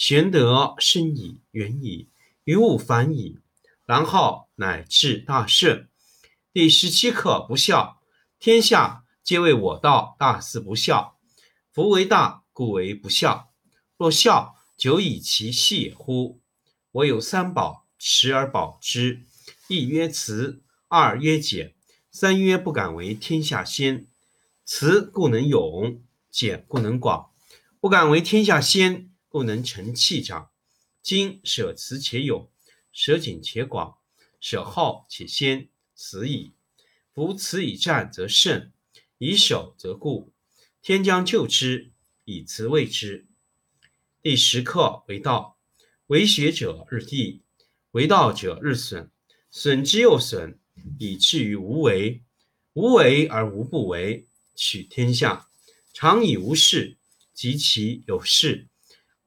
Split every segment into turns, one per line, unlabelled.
玄德深矣，远矣，于物反矣，然后乃至大顺。第十七课不孝。天下皆谓我道，大事不孝。夫为大，故为不孝。若孝，久以其细乎？我有三宝，持而保之。一曰慈，二曰俭，三曰不敢为天下先。慈故能勇，俭故能广。不敢为天下先。故能成器长。今舍辞且勇，舍俭且广，舍好且先，死矣。夫辞以战则胜，以守则固。天将救之，以辞卫之。第十课为道，为学者日益，为道者日损，损之又损，以至于无为。无为而无不为，取天下常以无事，及其有事。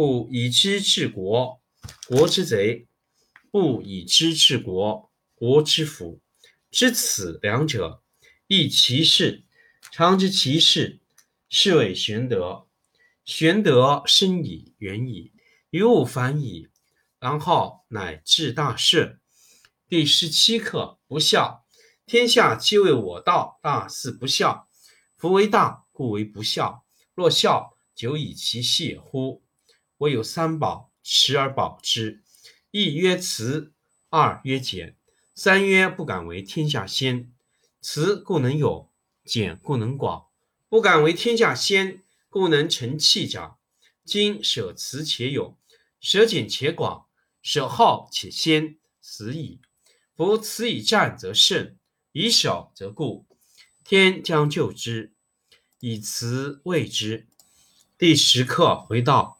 不以知治国，国之贼；不以知治国，国之福。知此两者，亦其事。常知其事，是谓玄德。玄德深矣，远矣，于物反矣，然后乃至大顺。第十七课不孝。天下皆谓我道，大事不孝。夫为大，故为不孝。若孝，久以其细乎？我有三宝，持而保之。一曰慈，二曰俭，三曰不敢为天下先。慈故能勇，俭故能广。不敢为天下先，故能成器长。今舍慈且勇，舍俭且广，舍好且先，死矣。夫慈以战则胜，以守则固。天将救之，以慈卫之。第十课回到。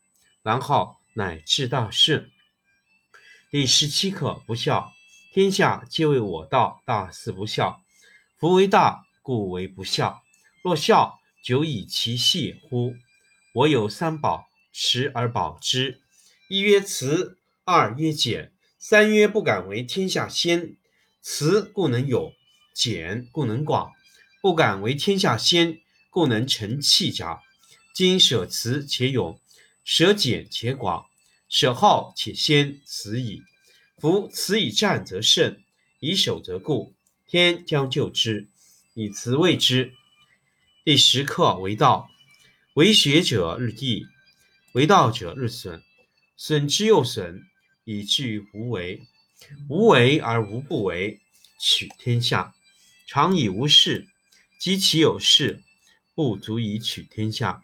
然后乃至大顺。第十七课不孝。天下皆为我道，大事不孝。夫为大，故为不孝。若孝，久以其细乎？我有三宝，持而保之。一曰慈，二曰俭，三曰不敢为天下先。慈故能有，俭故能广。不敢为天下先，故能成器长。今舍慈且勇。舍俭且广，舍好且先，死矣。夫此以战则胜，以守则固。天将就之，以辞谓之。第十课为道，为学者日益，为道者日损，损之又损，以至于无为。无为而无不为，取天下常以无事，及其有事，不足以取天下。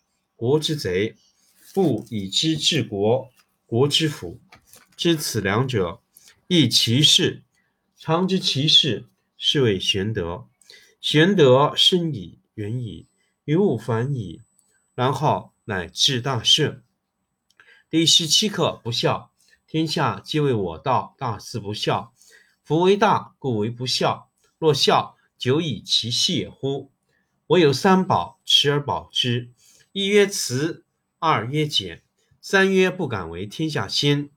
国之贼；不以知治国，国之福。知此两者，亦其事。常知其事。是谓玄德，玄德深矣，远矣，于物反矣，然后乃至大顺。第十七课不孝，天下皆为我道，大事不孝。夫为大，故为不孝。若孝，久以其细也乎？我有三宝，持而保之。一曰慈，二曰俭，三曰不敢为天下先。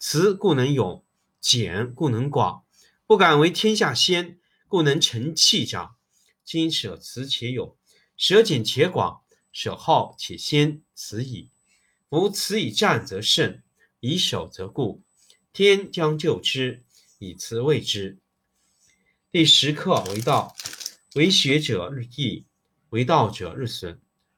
慈故能勇，俭故能广，不敢为天下先。故能成器长。今舍辞且勇，舍俭且广，舍好且先，此矣。夫此以战则胜，以守则固。天将就之，以辞谓之。第十课为道，为学者日益，为道者日损，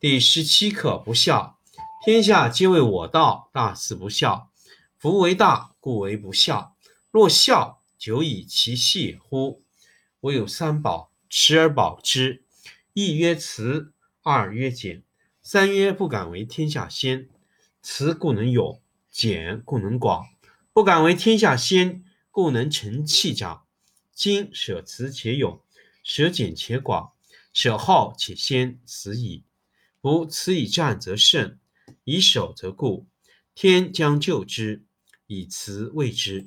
第十七课不孝。天下皆为我道，大事不孝。夫为大，故为不孝。若孝，久以其细乎？我有三宝，持而保之。一曰慈，二曰俭，三曰不敢为天下先。慈故能勇，俭故能广，不敢为天下先，故能成器长。今舍慈且勇，舍俭且广，舍好且先，此矣。夫此以战则胜，以守则固。天将就之，以慈卫之。